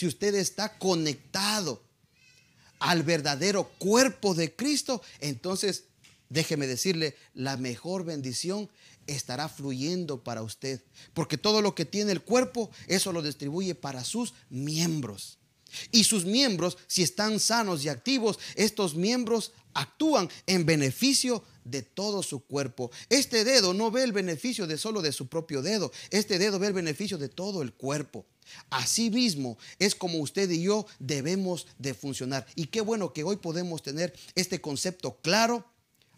si usted está conectado al verdadero cuerpo de Cristo, entonces déjeme decirle, la mejor bendición estará fluyendo para usted. Porque todo lo que tiene el cuerpo, eso lo distribuye para sus miembros. Y sus miembros, si están sanos y activos, estos miembros actúan en beneficio de todo su cuerpo. Este dedo no ve el beneficio de solo de su propio dedo. Este dedo ve el beneficio de todo el cuerpo. Así mismo es como usted y yo debemos de funcionar. Y qué bueno que hoy podemos tener este concepto claro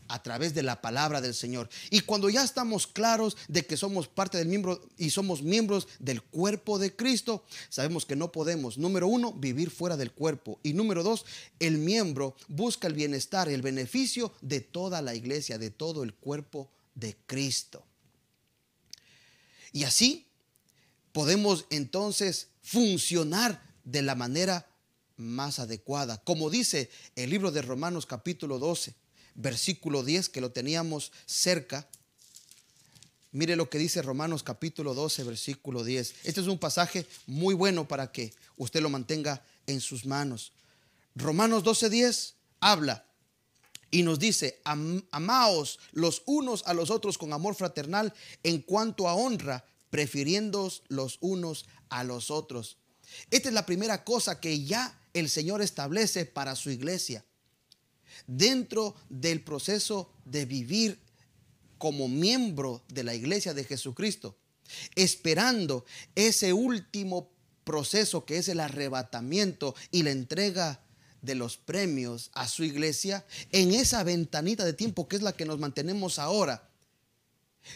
a través de la palabra del Señor. Y cuando ya estamos claros de que somos parte del miembro y somos miembros del cuerpo de Cristo, sabemos que no podemos, número uno, vivir fuera del cuerpo. Y número dos, el miembro busca el bienestar, el beneficio de toda la iglesia, de todo el cuerpo de Cristo. Y así podemos entonces funcionar de la manera más adecuada. Como dice el libro de Romanos capítulo 12, versículo 10, que lo teníamos cerca. Mire lo que dice Romanos capítulo 12, versículo 10. Este es un pasaje muy bueno para que usted lo mantenga en sus manos. Romanos 12, 10 habla y nos dice, amaos los unos a los otros con amor fraternal en cuanto a honra, prefiriendo los unos a los otros. Esta es la primera cosa que ya el Señor establece para su iglesia dentro del proceso de vivir como miembro de la iglesia de Jesucristo, esperando ese último proceso que es el arrebatamiento y la entrega de los premios a su iglesia, en esa ventanita de tiempo que es la que nos mantenemos ahora,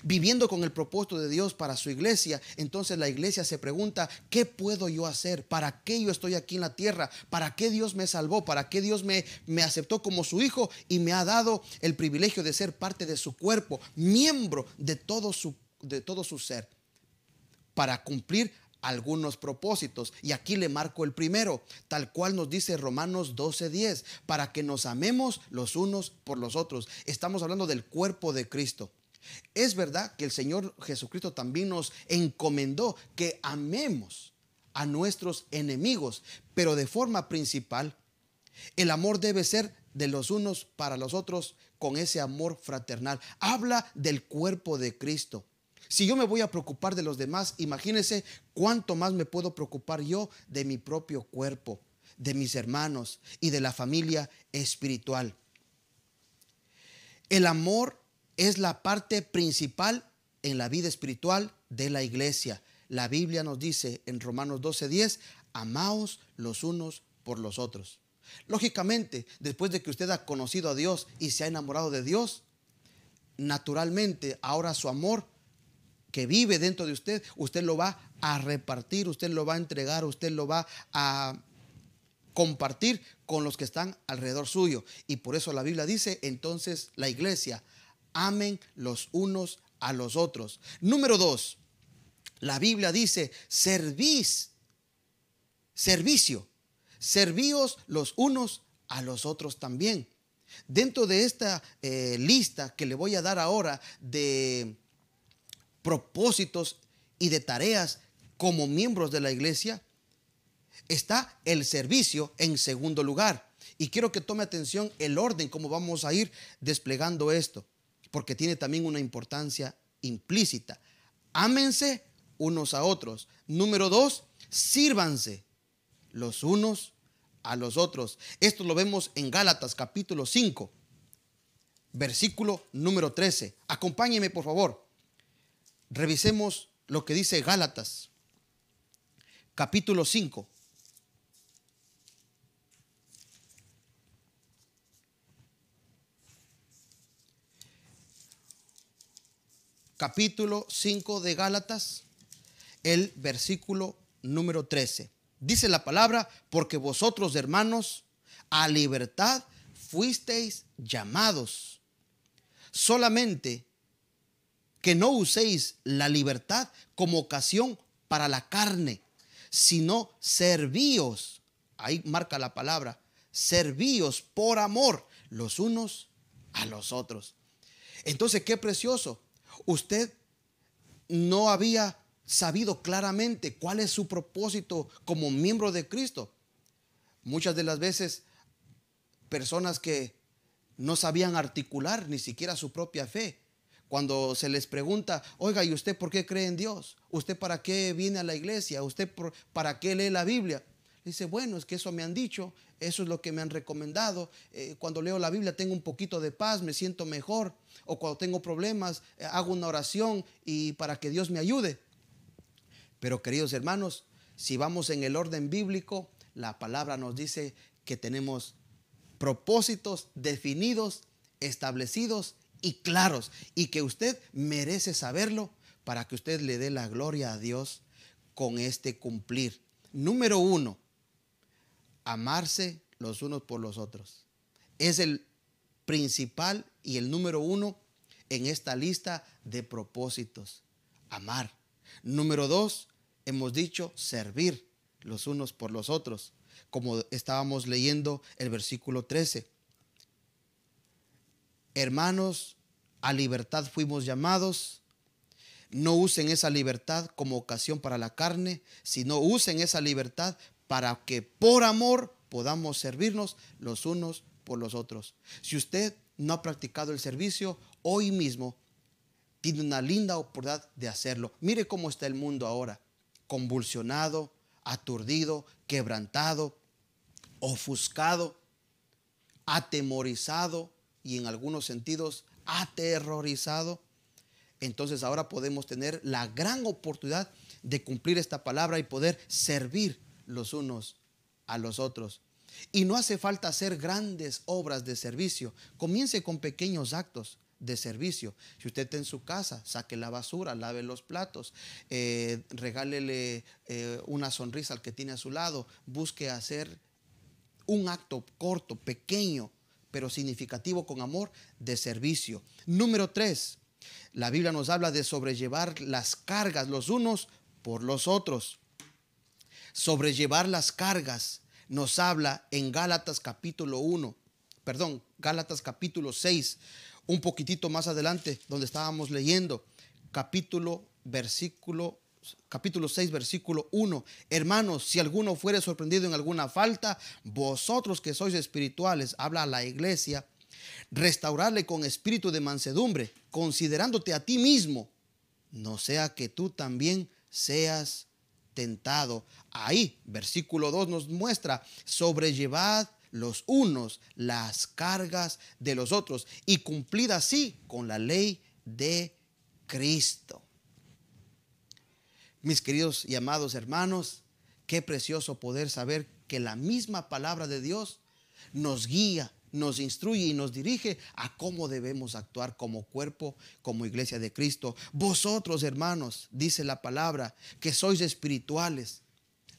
viviendo con el propósito de Dios para su iglesia, entonces la iglesia se pregunta, ¿qué puedo yo hacer? ¿Para qué yo estoy aquí en la tierra? ¿Para qué Dios me salvó? ¿Para qué Dios me, me aceptó como su hijo y me ha dado el privilegio de ser parte de su cuerpo, miembro de todo su, de todo su ser? Para cumplir algunos propósitos. Y aquí le marco el primero, tal cual nos dice Romanos 12:10, para que nos amemos los unos por los otros. Estamos hablando del cuerpo de Cristo. Es verdad que el Señor Jesucristo también nos encomendó que amemos a nuestros enemigos, pero de forma principal, el amor debe ser de los unos para los otros con ese amor fraternal. Habla del cuerpo de Cristo. Si yo me voy a preocupar de los demás, imagínense cuánto más me puedo preocupar yo de mi propio cuerpo, de mis hermanos y de la familia espiritual. El amor es la parte principal en la vida espiritual de la iglesia. La Biblia nos dice en Romanos 12:10, amaos los unos por los otros. Lógicamente, después de que usted ha conocido a Dios y se ha enamorado de Dios, naturalmente ahora su amor que vive dentro de usted, usted lo va a repartir, usted lo va a entregar, usted lo va a compartir con los que están alrededor suyo. Y por eso la Biblia dice, entonces la iglesia amen los unos a los otros. Número dos, la Biblia dice, servís, servicio, servíos los unos a los otros también. Dentro de esta eh, lista que le voy a dar ahora de propósitos y de tareas como miembros de la iglesia, está el servicio en segundo lugar. Y quiero que tome atención el orden, cómo vamos a ir desplegando esto porque tiene también una importancia implícita. Ámense unos a otros. Número dos, sírvanse los unos a los otros. Esto lo vemos en Gálatas capítulo 5, versículo número 13. Acompáñeme por favor. Revisemos lo que dice Gálatas capítulo 5, capítulo 5 de Gálatas, el versículo número 13. Dice la palabra, porque vosotros hermanos a libertad fuisteis llamados. Solamente que no uséis la libertad como ocasión para la carne, sino servíos. Ahí marca la palabra, servíos por amor los unos a los otros. Entonces, qué precioso usted no había sabido claramente cuál es su propósito como miembro de Cristo. Muchas de las veces personas que no sabían articular ni siquiera su propia fe. Cuando se les pregunta, oiga, ¿y usted por qué cree en Dios? ¿Usted para qué viene a la iglesia? ¿Usted para qué lee la Biblia? Dice, bueno, es que eso me han dicho, eso es lo que me han recomendado. Eh, cuando leo la Biblia tengo un poquito de paz, me siento mejor. O cuando tengo problemas, eh, hago una oración y para que Dios me ayude. Pero queridos hermanos, si vamos en el orden bíblico, la palabra nos dice que tenemos propósitos definidos, establecidos y claros, y que usted merece saberlo para que usted le dé la gloria a Dios con este cumplir. Número uno, amarse los unos por los otros. Es el principal y el número uno en esta lista de propósitos. Amar. Número dos, hemos dicho servir los unos por los otros como estábamos leyendo el versículo 13. Hermanos, a libertad fuimos llamados. No usen esa libertad como ocasión para la carne, sino usen esa libertad para que por amor podamos servirnos los unos por los otros. Si usted no ha practicado el servicio, hoy mismo tiene una linda oportunidad de hacerlo. Mire cómo está el mundo ahora, convulsionado, aturdido, quebrantado, ofuscado, atemorizado y en algunos sentidos aterrorizado. Entonces ahora podemos tener la gran oportunidad de cumplir esta palabra y poder servir los unos a los otros. Y no hace falta hacer grandes obras de servicio. Comience con pequeños actos de servicio. Si usted está en su casa, saque la basura, lave los platos, eh, regálele eh, una sonrisa al que tiene a su lado, busque hacer un acto corto, pequeño, pero significativo con amor de servicio. Número tres, la Biblia nos habla de sobrellevar las cargas los unos por los otros. Sobrellevar las cargas nos habla en Gálatas capítulo 1, perdón, Gálatas capítulo 6, un poquitito más adelante, donde estábamos leyendo, capítulo, versículo capítulo 6, versículo 1. Hermanos, si alguno fuere sorprendido en alguna falta, vosotros que sois espirituales, habla a la iglesia, restaurarle con espíritu de mansedumbre, considerándote a ti mismo, no sea que tú también seas tentado. Ahí, versículo 2 nos muestra, sobrellevad los unos las cargas de los otros y cumplid así con la ley de Cristo. Mis queridos y amados hermanos, qué precioso poder saber que la misma palabra de Dios nos guía, nos instruye y nos dirige a cómo debemos actuar como cuerpo, como iglesia de Cristo. Vosotros, hermanos, dice la palabra, que sois espirituales,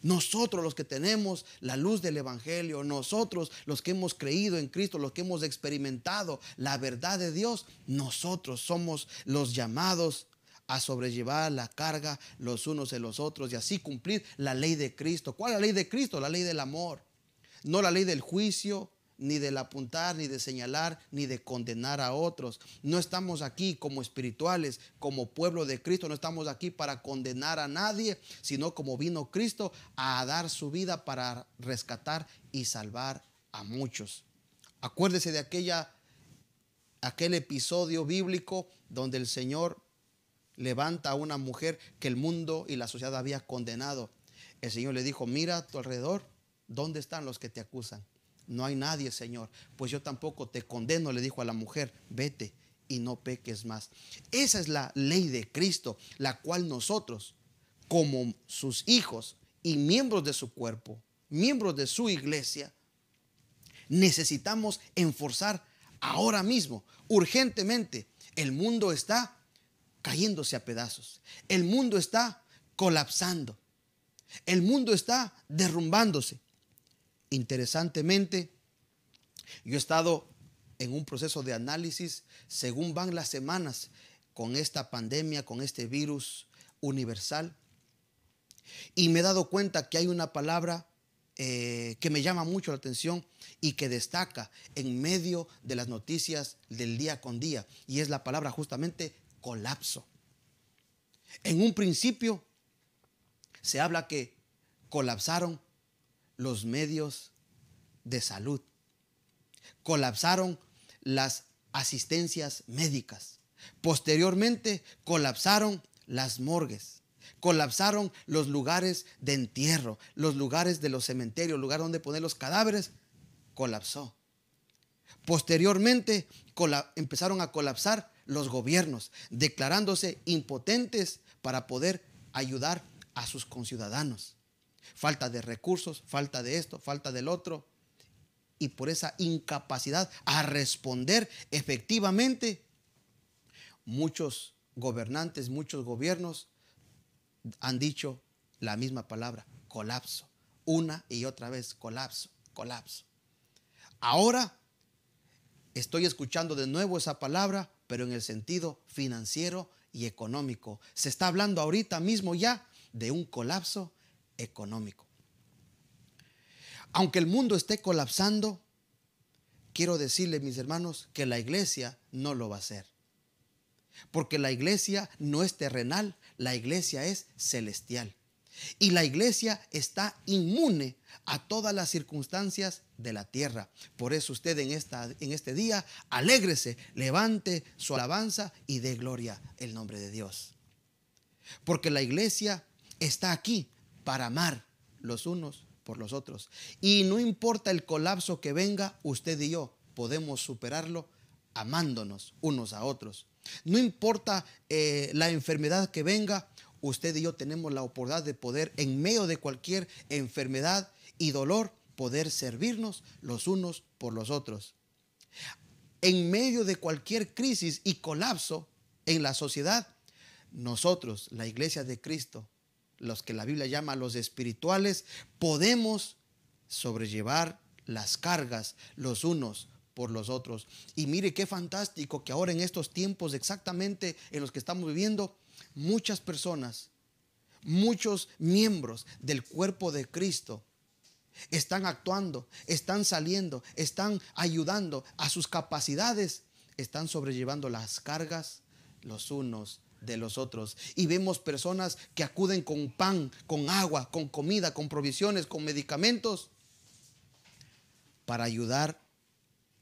nosotros los que tenemos la luz del Evangelio, nosotros los que hemos creído en Cristo, los que hemos experimentado la verdad de Dios, nosotros somos los llamados a sobrellevar la carga los unos de los otros y así cumplir la ley de Cristo. ¿Cuál es la ley de Cristo? La ley del amor. No la ley del juicio, ni del apuntar, ni de señalar, ni de condenar a otros. No estamos aquí como espirituales, como pueblo de Cristo, no estamos aquí para condenar a nadie, sino como vino Cristo a dar su vida para rescatar y salvar a muchos. Acuérdese de aquella aquel episodio bíblico donde el Señor levanta a una mujer que el mundo y la sociedad había condenado. El Señor le dijo, mira a tu alrededor, ¿dónde están los que te acusan? No hay nadie, Señor. Pues yo tampoco te condeno, le dijo a la mujer, vete y no peques más. Esa es la ley de Cristo, la cual nosotros, como sus hijos y miembros de su cuerpo, miembros de su iglesia, necesitamos enforzar ahora mismo, urgentemente. El mundo está cayéndose a pedazos. El mundo está colapsando. El mundo está derrumbándose. Interesantemente, yo he estado en un proceso de análisis según van las semanas con esta pandemia, con este virus universal. Y me he dado cuenta que hay una palabra eh, que me llama mucho la atención y que destaca en medio de las noticias del día con día. Y es la palabra justamente colapso. En un principio se habla que colapsaron los medios de salud, colapsaron las asistencias médicas, posteriormente colapsaron las morgues, colapsaron los lugares de entierro, los lugares de los cementerios, lugar donde poner los cadáveres, colapsó. Posteriormente empezaron a colapsar los gobiernos, declarándose impotentes para poder ayudar a sus conciudadanos. Falta de recursos, falta de esto, falta del otro. Y por esa incapacidad a responder efectivamente, muchos gobernantes, muchos gobiernos han dicho la misma palabra, colapso. Una y otra vez, colapso, colapso. Ahora estoy escuchando de nuevo esa palabra, pero en el sentido financiero y económico. Se está hablando ahorita mismo ya de un colapso económico. Aunque el mundo esté colapsando, quiero decirle, mis hermanos, que la iglesia no lo va a hacer. Porque la iglesia no es terrenal, la iglesia es celestial. Y la iglesia está inmune a todas las circunstancias de la tierra. Por eso usted en, esta, en este día, alégrese, levante su alabanza y dé gloria el nombre de Dios. Porque la iglesia está aquí para amar los unos por los otros. Y no importa el colapso que venga, usted y yo podemos superarlo amándonos unos a otros. No importa eh, la enfermedad que venga, usted y yo tenemos la oportunidad de poder, en medio de cualquier enfermedad y dolor, poder servirnos los unos por los otros. En medio de cualquier crisis y colapso en la sociedad, nosotros, la iglesia de Cristo, los que la Biblia llama los espirituales, podemos sobrellevar las cargas los unos por los otros. Y mire qué fantástico que ahora en estos tiempos exactamente en los que estamos viviendo, muchas personas, muchos miembros del cuerpo de Cristo están actuando, están saliendo, están ayudando a sus capacidades, están sobrellevando las cargas los unos de los otros. Y vemos personas que acuden con pan, con agua, con comida, con provisiones, con medicamentos, para ayudar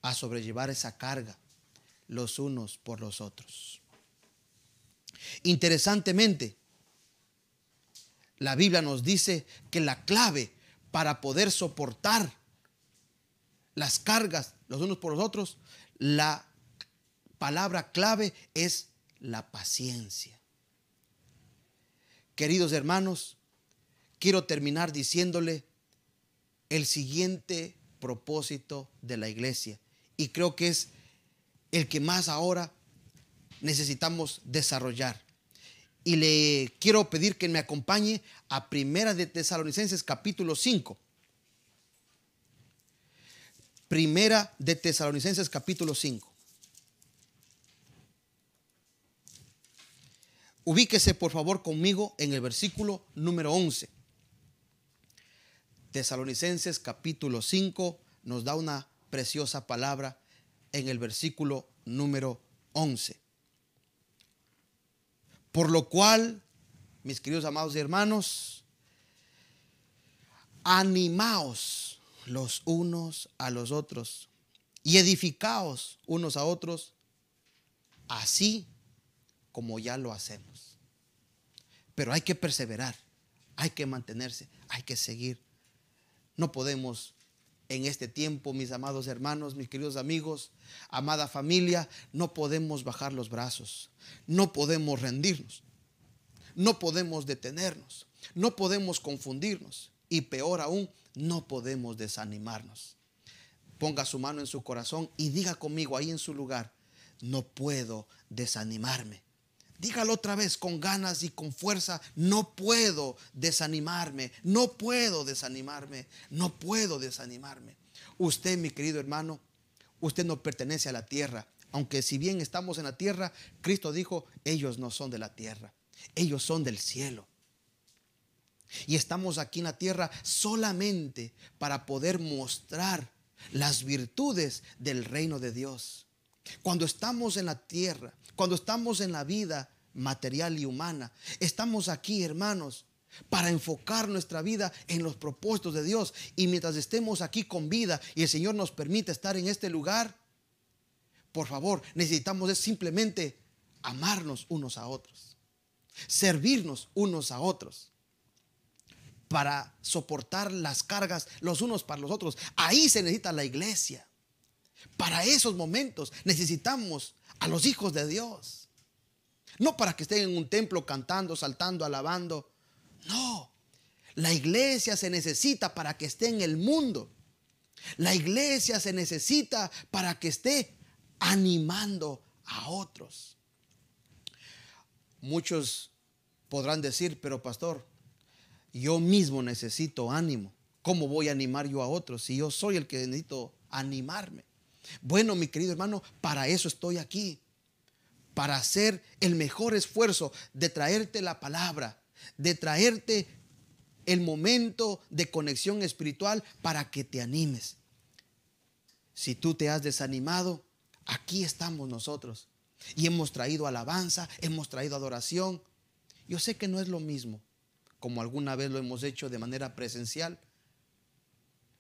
a sobrellevar esa carga los unos por los otros. Interesantemente, la Biblia nos dice que la clave para poder soportar las cargas los unos por los otros, la palabra clave es la paciencia. Queridos hermanos, quiero terminar diciéndole el siguiente propósito de la iglesia y creo que es el que más ahora necesitamos desarrollar. Y le quiero pedir que me acompañe a Primera de Tesalonicenses capítulo 5. Primera de Tesalonicenses capítulo 5. Ubíquese por favor conmigo en el versículo número 11. Tesalonicenses capítulo 5 nos da una preciosa palabra en el versículo número 11. Por lo cual, mis queridos amados y hermanos, animaos los unos a los otros y edificaos unos a otros, así como ya lo hacemos. Pero hay que perseverar, hay que mantenerse, hay que seguir. No podemos en este tiempo, mis amados hermanos, mis queridos amigos, amada familia, no podemos bajar los brazos, no podemos rendirnos, no podemos detenernos, no podemos confundirnos y peor aún, no podemos desanimarnos. Ponga su mano en su corazón y diga conmigo ahí en su lugar, no puedo desanimarme. Dígalo otra vez con ganas y con fuerza. No puedo desanimarme. No puedo desanimarme. No puedo desanimarme. Usted, mi querido hermano, usted no pertenece a la tierra. Aunque si bien estamos en la tierra, Cristo dijo, ellos no son de la tierra. Ellos son del cielo. Y estamos aquí en la tierra solamente para poder mostrar las virtudes del reino de Dios. Cuando estamos en la tierra, cuando estamos en la vida material y humana, estamos aquí, hermanos, para enfocar nuestra vida en los propósitos de Dios. Y mientras estemos aquí con vida y el Señor nos permite estar en este lugar, por favor, necesitamos simplemente amarnos unos a otros, servirnos unos a otros para soportar las cargas los unos para los otros. Ahí se necesita la iglesia. Para esos momentos necesitamos a los hijos de Dios. No para que estén en un templo cantando, saltando, alabando. No. La iglesia se necesita para que esté en el mundo. La iglesia se necesita para que esté animando a otros. Muchos podrán decir, pero pastor, yo mismo necesito ánimo. ¿Cómo voy a animar yo a otros si yo soy el que necesito animarme? Bueno, mi querido hermano, para eso estoy aquí. Para hacer el mejor esfuerzo de traerte la palabra, de traerte el momento de conexión espiritual para que te animes. Si tú te has desanimado, aquí estamos nosotros. Y hemos traído alabanza, hemos traído adoración. Yo sé que no es lo mismo, como alguna vez lo hemos hecho de manera presencial.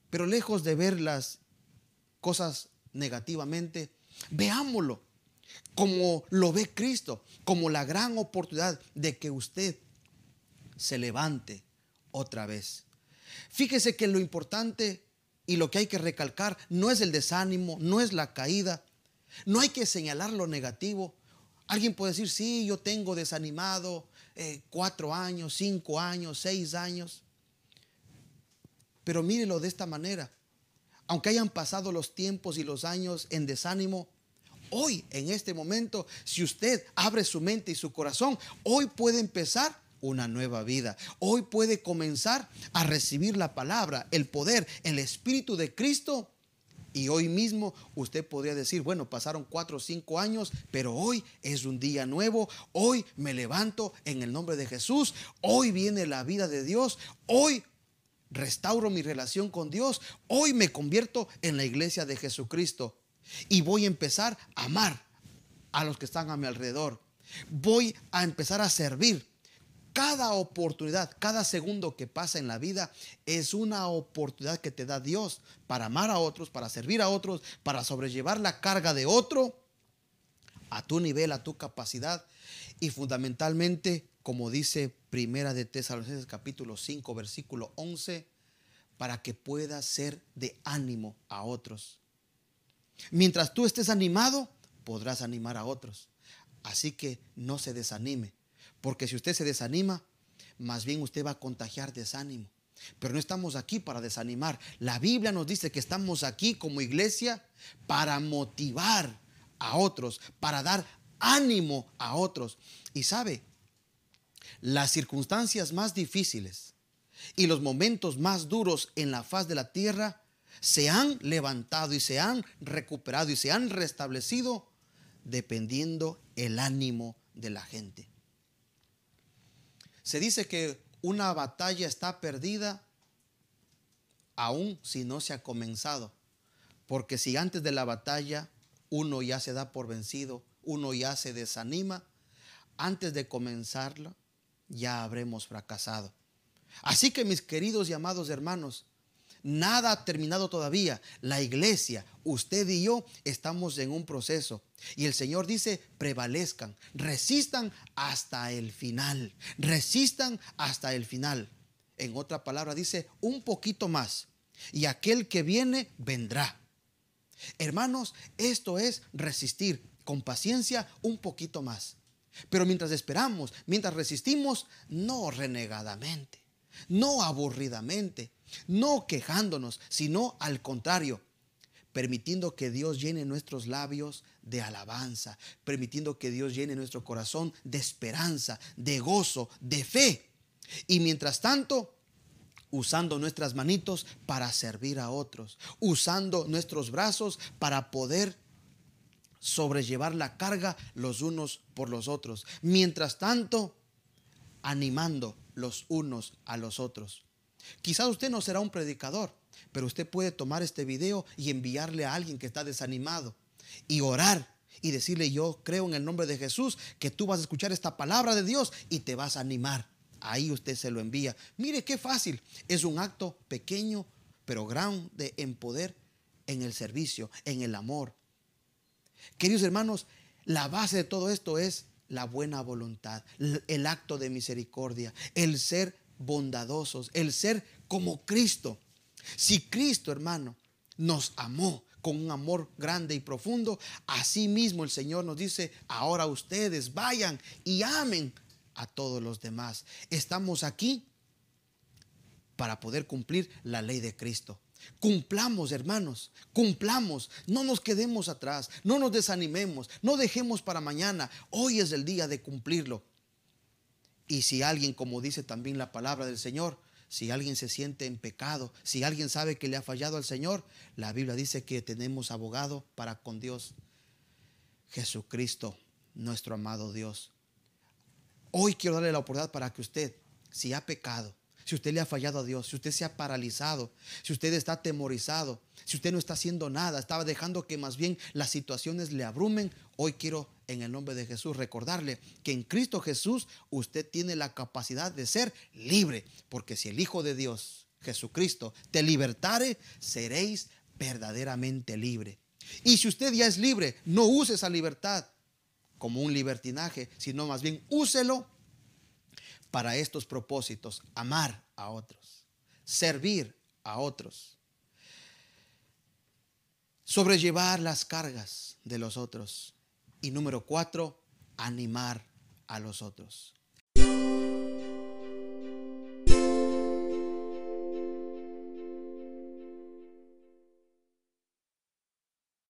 Pero lejos de ver las cosas negativamente, veámoslo como lo ve Cristo, como la gran oportunidad de que usted se levante otra vez. Fíjese que lo importante y lo que hay que recalcar no es el desánimo, no es la caída, no hay que señalar lo negativo. Alguien puede decir, sí, yo tengo desanimado, eh, cuatro años, cinco años, seis años. Pero mírelo de esta manera. Aunque hayan pasado los tiempos y los años en desánimo, hoy, en este momento, si usted abre su mente y su corazón, hoy puede empezar una nueva vida. Hoy puede comenzar a recibir la palabra, el poder, el Espíritu de Cristo y hoy mismo usted podría decir, bueno, pasaron cuatro o cinco años, pero hoy es un día nuevo. Hoy me levanto en el nombre de Jesús. Hoy viene la vida de Dios. Hoy restauro mi relación con Dios. Hoy me convierto en la iglesia de Jesucristo. Y voy a empezar a amar a los que están a mi alrededor. Voy a empezar a servir cada oportunidad, cada segundo que pasa en la vida es una oportunidad que te da Dios para amar a otros, para servir a otros, para sobrellevar la carga de otro a tu nivel, a tu capacidad y fundamentalmente, como dice Primera de Tesalonicenses capítulo 5 versículo 11, para que puedas ser de ánimo a otros. Mientras tú estés animado, podrás animar a otros. Así que no se desanime. Porque si usted se desanima, más bien usted va a contagiar desánimo. Pero no estamos aquí para desanimar. La Biblia nos dice que estamos aquí como iglesia para motivar a otros, para dar ánimo a otros. Y sabe, las circunstancias más difíciles y los momentos más duros en la faz de la tierra se han levantado y se han recuperado y se han restablecido dependiendo el ánimo de la gente. Se dice que una batalla está perdida aún si no se ha comenzado. Porque si antes de la batalla uno ya se da por vencido, uno ya se desanima, antes de comenzarla ya habremos fracasado. Así que mis queridos y amados hermanos, Nada ha terminado todavía. La iglesia, usted y yo, estamos en un proceso. Y el Señor dice, prevalezcan, resistan hasta el final. Resistan hasta el final. En otra palabra dice, un poquito más. Y aquel que viene, vendrá. Hermanos, esto es resistir con paciencia un poquito más. Pero mientras esperamos, mientras resistimos, no renegadamente, no aburridamente, no quejándonos, sino al contrario, permitiendo que Dios llene nuestros labios de alabanza, permitiendo que Dios llene nuestro corazón de esperanza, de gozo, de fe. Y mientras tanto, usando nuestras manitos para servir a otros, usando nuestros brazos para poder sobrellevar la carga los unos por los otros. Mientras tanto, animando los unos a los otros. Quizás usted no será un predicador, pero usted puede tomar este video y enviarle a alguien que está desanimado y orar y decirle, yo creo en el nombre de Jesús que tú vas a escuchar esta palabra de Dios y te vas a animar ahí usted se lo envía. Mire qué fácil. Es un acto pequeño, pero grande en poder, en el servicio, en el amor. Queridos hermanos, la base de todo esto es la buena voluntad, el acto de misericordia, el ser bondadosos, el ser como Cristo. Si Cristo, hermano, nos amó con un amor grande y profundo, así mismo el Señor nos dice, ahora ustedes vayan y amen a todos los demás. Estamos aquí para poder cumplir la ley de Cristo. Cumplamos, hermanos, cumplamos, no nos quedemos atrás, no nos desanimemos, no dejemos para mañana. Hoy es el día de cumplirlo. Y si alguien, como dice también la palabra del Señor, si alguien se siente en pecado, si alguien sabe que le ha fallado al Señor, la Biblia dice que tenemos abogado para con Dios, Jesucristo, nuestro amado Dios. Hoy quiero darle la oportunidad para que usted, si ha pecado, si usted le ha fallado a Dios, si usted se ha paralizado, si usted está atemorizado, si usted no está haciendo nada, estaba dejando que más bien las situaciones le abrumen, hoy quiero en el nombre de Jesús recordarle que en Cristo Jesús usted tiene la capacidad de ser libre, porque si el Hijo de Dios, Jesucristo, te libertare, seréis verdaderamente libre. Y si usted ya es libre, no use esa libertad como un libertinaje, sino más bien úselo para estos propósitos, amar a otros, servir a otros, sobrellevar las cargas de los otros y número cuatro, animar a los otros.